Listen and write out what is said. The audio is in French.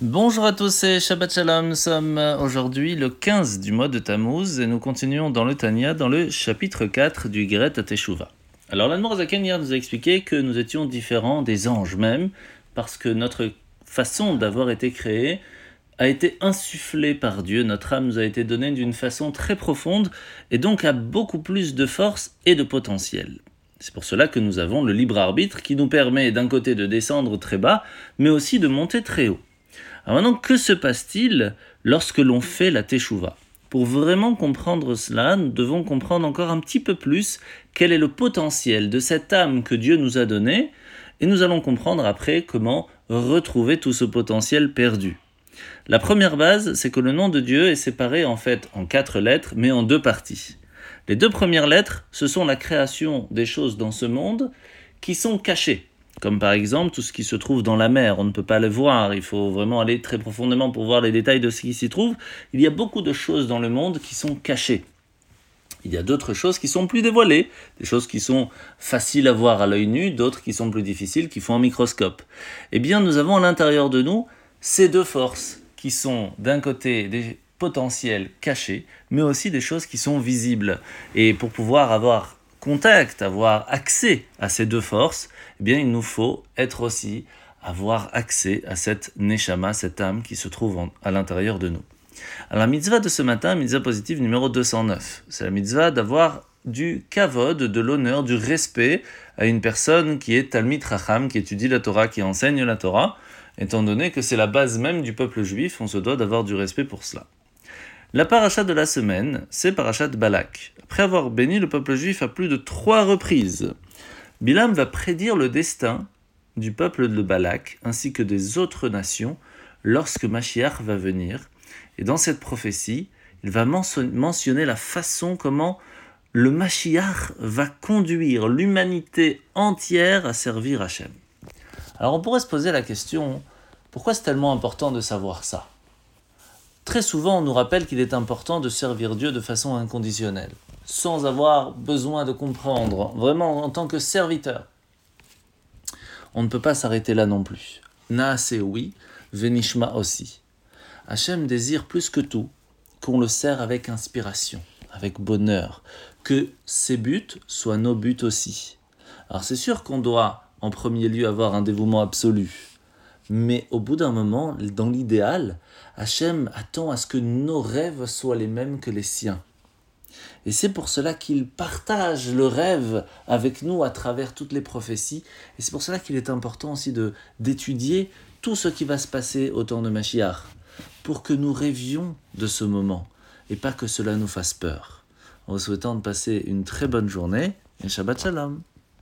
Bonjour à tous et Shabbat Shalom. Nous sommes aujourd'hui le 15 du mois de Tammuz et nous continuons dans le Tanya dans le chapitre 4 du Geret à Teshuvah. Alors l'Admorazaken hier nous a expliqué que nous étions différents des anges même parce que notre façon d'avoir été créés a été insufflée par Dieu, notre âme nous a été donnée d'une façon très profonde et donc a beaucoup plus de force et de potentiel. C'est pour cela que nous avons le libre arbitre qui nous permet d'un côté de descendre très bas, mais aussi de monter très haut. Alors maintenant, que se passe-t-il lorsque l'on fait la teshuva? Pour vraiment comprendre cela, nous devons comprendre encore un petit peu plus quel est le potentiel de cette âme que Dieu nous a donnée, et nous allons comprendre après comment retrouver tout ce potentiel perdu. La première base, c'est que le nom de Dieu est séparé en fait en quatre lettres, mais en deux parties. Les deux premières lettres, ce sont la création des choses dans ce monde qui sont cachées comme par exemple tout ce qui se trouve dans la mer, on ne peut pas le voir, il faut vraiment aller très profondément pour voir les détails de ce qui s'y trouve. Il y a beaucoup de choses dans le monde qui sont cachées. Il y a d'autres choses qui sont plus dévoilées, des choses qui sont faciles à voir à l'œil nu, d'autres qui sont plus difficiles, qui font un microscope. Eh bien, nous avons à l'intérieur de nous ces deux forces qui sont d'un côté des potentiels cachés, mais aussi des choses qui sont visibles. Et pour pouvoir avoir contact, avoir accès à ces deux forces, eh bien, il nous faut être aussi avoir accès à cette neshama, cette âme qui se trouve à l'intérieur de nous. Alors, la mitzvah de ce matin, mitzvah positive numéro 209, c'est la mitzvah d'avoir du kavod, de l'honneur, du respect à une personne qui est Talmid Racham, qui étudie la Torah, qui enseigne la Torah, étant donné que c'est la base même du peuple juif, on se doit d'avoir du respect pour cela. La paracha de la semaine, c'est parachat Balak. Après avoir béni le peuple juif à plus de trois reprises, Bilam va prédire le destin du peuple de Balak ainsi que des autres nations lorsque Mashiach va venir. Et dans cette prophétie, il va mentionner la façon comment le Mashiach va conduire l'humanité entière à servir Hachem. Alors on pourrait se poser la question, pourquoi c'est tellement important de savoir ça? Très souvent, on nous rappelle qu'il est important de servir Dieu de façon inconditionnelle, sans avoir besoin de comprendre, vraiment en tant que serviteur. On ne peut pas s'arrêter là non plus. Naase oui, Venishma aussi. Hachem désire plus que tout qu'on le sert avec inspiration, avec bonheur, que ses buts soient nos buts aussi. Alors c'est sûr qu'on doit en premier lieu avoir un dévouement absolu, mais au bout d'un moment, dans l'idéal, Hachem attend à ce que nos rêves soient les mêmes que les siens. Et c'est pour cela qu'il partage le rêve avec nous à travers toutes les prophéties. Et c'est pour cela qu'il est important aussi de d'étudier tout ce qui va se passer au temps de Mashiach, pour que nous rêvions de ce moment et pas que cela nous fasse peur. En vous souhaitant de passer une très bonne journée et Shabbat Shalom.